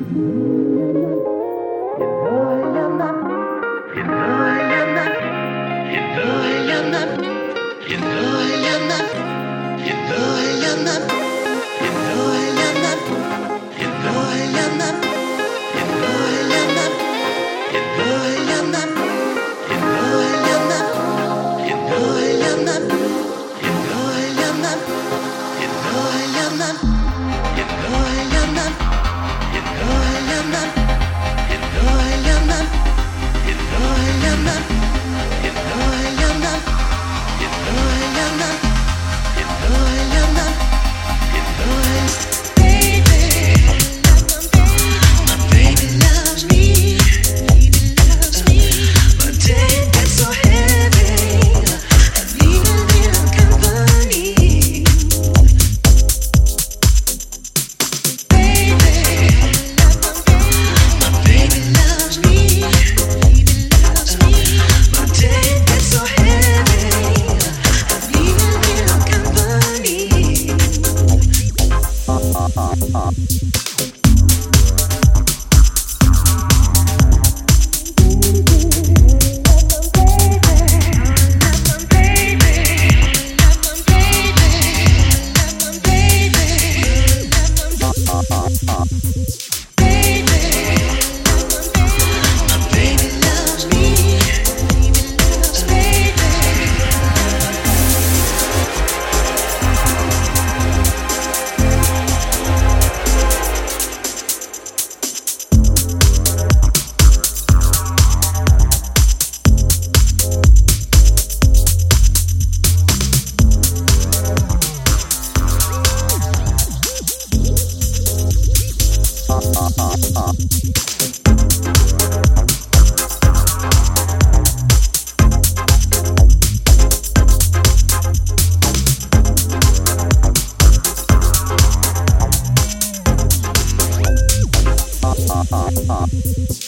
You know I love my, you know Uh, uh, uh.